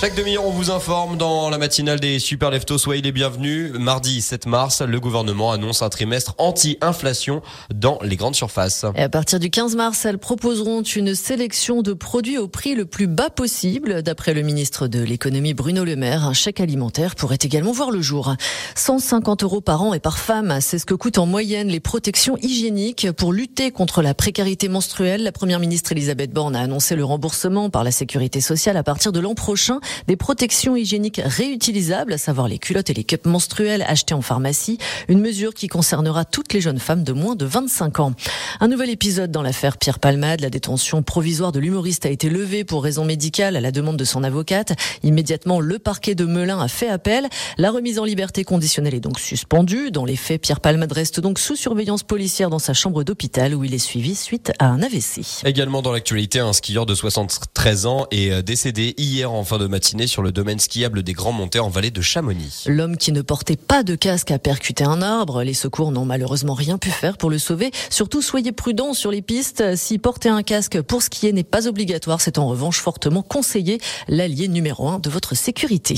Chaque demi-heure, on vous informe dans la matinale des Super Leftos. Soyez les bienvenus. Mardi 7 mars, le gouvernement annonce un trimestre anti-inflation dans les grandes surfaces. Et à partir du 15 mars, elles proposeront une sélection de produits au prix le plus bas possible. D'après le ministre de l'économie Bruno Le Maire, un chèque alimentaire pourrait également voir le jour. 150 euros par an et par femme, c'est ce que coûtent en moyenne les protections hygiéniques pour lutter contre la précarité menstruelle. La première ministre Elisabeth Borne a annoncé le remboursement par la sécurité sociale à partir de l'an prochain des protections hygiéniques réutilisables, à savoir les culottes et les cups menstruels achetés en pharmacie, une mesure qui concernera toutes les jeunes femmes de moins de 25 ans. Un nouvel épisode dans l'affaire Pierre Palmade, la détention provisoire de l'humoriste a été levée pour raison médicale à la demande de son avocate. Immédiatement, le parquet de Melun a fait appel. La remise en liberté conditionnelle est donc suspendue. Dans les faits, Pierre Palmade reste donc sous surveillance policière dans sa chambre d'hôpital où il est suivi suite à un AVC. Également dans l'actualité, un skieur de 73 ans est euh, décédé hier en fin de matinée sur le domaine skiable des Grands Montets en vallée de Chamonix. L'homme qui ne portait pas de casque a percuté un arbre. Les secours n'ont malheureusement rien pu faire pour le sauver. Surtout, soyez prudents sur les pistes. Si porter un casque pour skier n'est pas obligatoire, c'est en revanche fortement conseillé, l'allié numéro un de votre sécurité.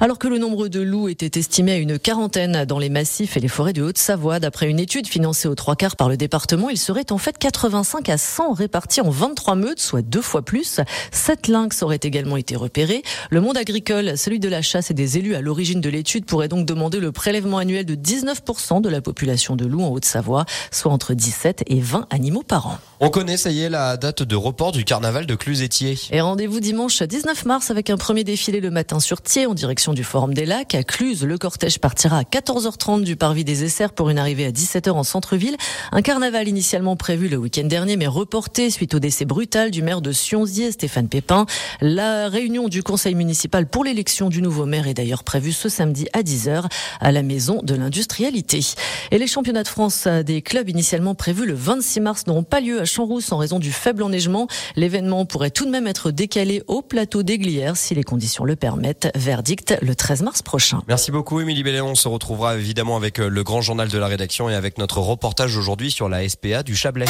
Alors que le nombre de loups était estimé à une quarantaine dans les massifs et les forêts de Haute-Savoie, d'après une étude financée aux trois quarts par le département, il serait en fait 85 à 100 répartis en 23 meutes, soit deux fois plus. Sept lynx auraient également été repérés. Le monde agricole, celui de la chasse et des élus à l'origine de l'étude pourrait donc demander le prélèvement annuel de 19% de la population de loups en Haute-Savoie, soit entre 17 et 20 animaux par an. On connaît, ça y est, la date de report du carnaval de Cluse-Étier. Et rendez-vous dimanche 19 mars avec un premier défilé le matin sur Thiers en direction du Forum des Lacs. À Cluse, le cortège partira à 14h30 du parvis des Essers pour une arrivée à 17h en centre-ville. Un carnaval initialement prévu le week-end dernier mais reporté suite au décès brutal du maire de Sionzier, Stéphane Pépin. La réunion du conseil municipal pour l'élection du nouveau maire est d'ailleurs prévue ce samedi à 10h à la maison de l'industrialité. Et les championnats de France des clubs initialement prévus le 26 mars n'auront pas lieu à Champs-Rousse en raison du faible enneigement. L'événement pourrait tout de même être décalé au plateau d'Aiglières si les conditions le permettent. Verdict le 13 mars prochain. Merci beaucoup, Émilie Belléon. On se retrouvera évidemment avec le grand journal de la rédaction et avec notre reportage aujourd'hui sur la SPA du Chablais.